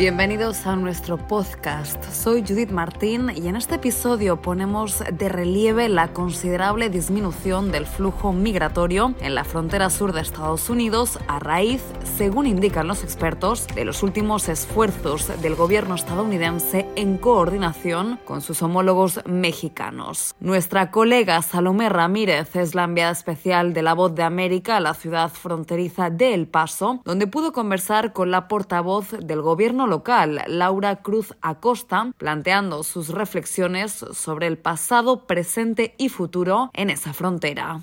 Bienvenidos a nuestro podcast. Soy Judith Martín y en este episodio ponemos de relieve la considerable disminución del flujo migratorio en la frontera sur de Estados Unidos a raíz, según indican los expertos, de los últimos esfuerzos del gobierno estadounidense en coordinación con sus homólogos mexicanos. Nuestra colega Salomé Ramírez es la enviada especial de la Voz de América a la ciudad fronteriza de El Paso, donde pudo conversar con la portavoz del gobierno local, Laura Cruz Acosta, planteando sus reflexiones sobre el pasado, presente y futuro en esa frontera.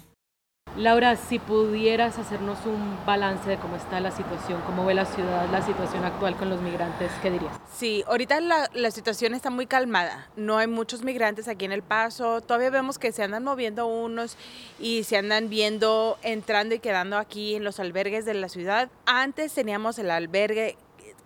Laura, si pudieras hacernos un balance de cómo está la situación, cómo ve la ciudad, la situación actual con los migrantes, ¿qué dirías? Sí, ahorita la, la, situación está muy calmada. No hay muchos migrantes aquí en El Paso. Todavía vemos que se andan moviendo unos y se andan viendo entrando y quedando aquí en los albergues de la ciudad. Antes teníamos el albergue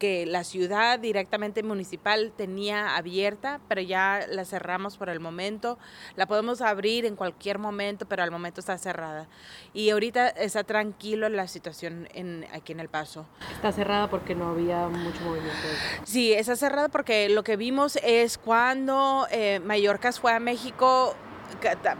que la ciudad directamente municipal tenía abierta, pero ya la cerramos por el momento. La podemos abrir en cualquier momento, pero al momento está cerrada. Y ahorita está tranquilo la situación en, aquí en El Paso. Está cerrada porque no había mucho movimiento. Sí, está cerrada porque lo que vimos es cuando eh, Mallorca fue a México,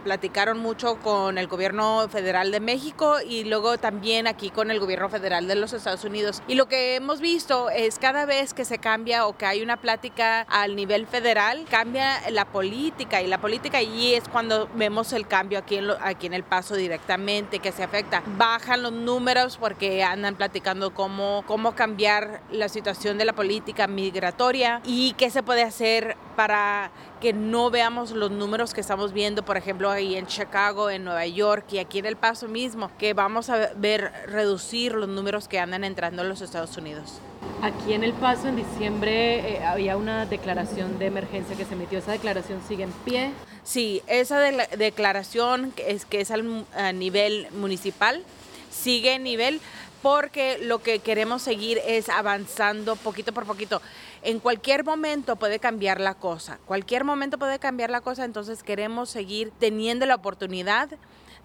platicaron mucho con el gobierno federal de México y luego también aquí con el gobierno federal de los Estados Unidos. Y lo que hemos visto es cada vez que se cambia o que hay una plática al nivel federal, cambia la política y la política allí es cuando vemos el cambio aquí en, aquí en El Paso directamente que se afecta. Bajan los números porque andan platicando cómo, cómo cambiar la situación de la política migratoria y qué se puede hacer para que no veamos los números que estamos viendo, por ejemplo, ahí en Chicago, en Nueva York y aquí en El Paso mismo, que vamos a ver reducir los números que andan entrando a los Estados Unidos. Aquí en El Paso, en diciembre, eh, había una declaración de emergencia que se emitió. ¿Esa declaración sigue en pie? Sí, esa de declaración es, que es a nivel municipal, sigue en nivel porque lo que queremos seguir es avanzando poquito por poquito. En cualquier momento puede cambiar la cosa, cualquier momento puede cambiar la cosa, entonces queremos seguir teniendo la oportunidad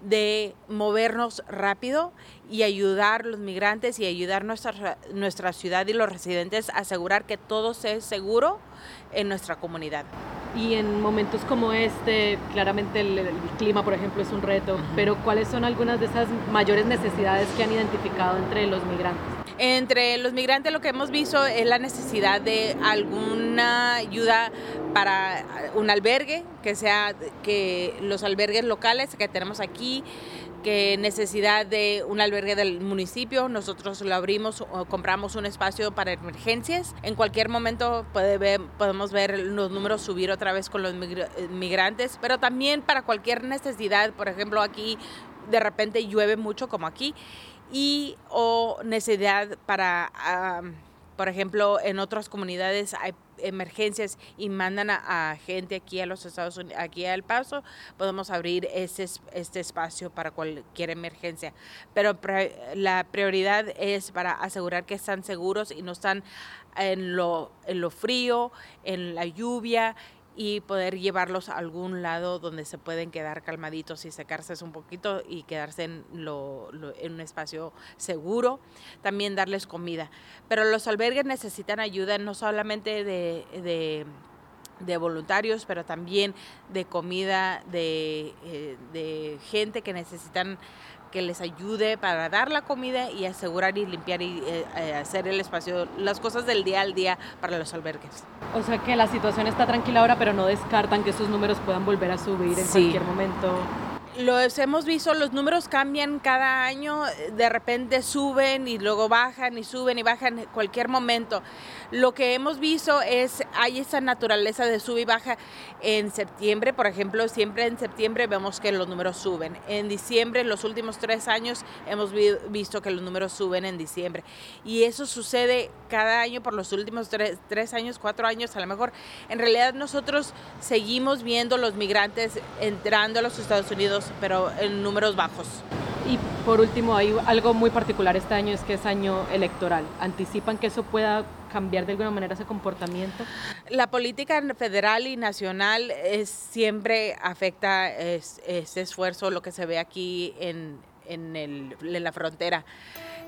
de movernos rápido y ayudar a los migrantes y ayudar nuestra, nuestra ciudad y los residentes a asegurar que todo sea seguro en nuestra comunidad. Y en momentos como este, claramente el, clima, por ejemplo, es un reto, pero ¿cuáles son algunas de esas mayores necesidades que han identificado entre los migrantes? Entre los migrantes lo que hemos visto es la necesidad de alguna ayuda para un albergue, que sea que los albergues locales que tenemos aquí, que necesidad de un albergue del municipio, nosotros lo abrimos o compramos un espacio para emergencias. En cualquier momento podemos ver los números subir otra vez con los migrantes, pero también para cualquier necesidad, por ejemplo aquí de repente llueve mucho como aquí y o necesidad para, por ejemplo, en otras comunidades hay emergencias y mandan a, gente aquí a los Estados Unidos, aquí al Paso, podemos abrir ese, este espacio para cualquier emergencia. Pero la prioridad es para asegurar que están seguros y no están en lo, en lo frío, en la lluvia y poder llevarlos a algún lado donde se pueden quedar calmaditos y secarse un poquito y quedarse en, lo, en un espacio seguro. También darles comida. Pero los albergues necesitan ayuda no solamente de, de de voluntarios, pero también de comida, de, eh, de gente que necesitan que les ayude para dar la comida y asegurar y limpiar y eh, eh, hacer el espacio, las cosas del día al día para los albergues. O sea que la situación está tranquila ahora, pero no descartan que esos números puedan volver a subir en cualquier momento los hemos visto, los números cambian cada año, de repente suben y luego bajan y suben y bajan en cualquier momento. Lo que hemos visto es, hay esa naturaleza de sube y baja en septiembre, por ejemplo, siempre en septiembre vemos que los números suben. En diciembre, en los últimos tres años, hemos visto que los números suben en diciembre. Y eso sucede cada año por los últimos tres, tres años, cuatro años a lo mejor. En realidad nosotros seguimos viendo los migrantes entrando a los Estados Unidos pero en números bajos. Y por último, hay algo muy particular este año, es que es año electoral. ¿Anticipan que eso pueda cambiar de alguna manera ese comportamiento? La política federal y nacional es, siempre afecta ese esfuerzo, lo que se ve aquí en, en, el, en la frontera.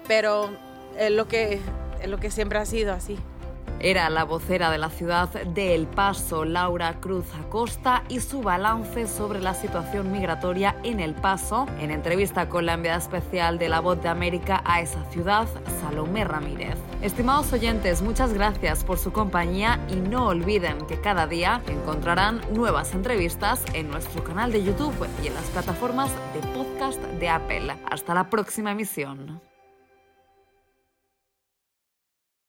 Pero es lo, que, es lo que siempre ha sido así. Era la vocera de la ciudad de El Paso, Laura Cruz Acosta, y su balance sobre la situación migratoria en El Paso, en entrevista con la enviada especial de La Voz de América a esa ciudad, Salomé Ramírez. Estimados oyentes, muchas gracias por su compañía y no olviden que cada día encontrarán nuevas entrevistas en nuestro canal de YouTube y en las plataformas de podcast de Apple. Hasta la próxima emisión.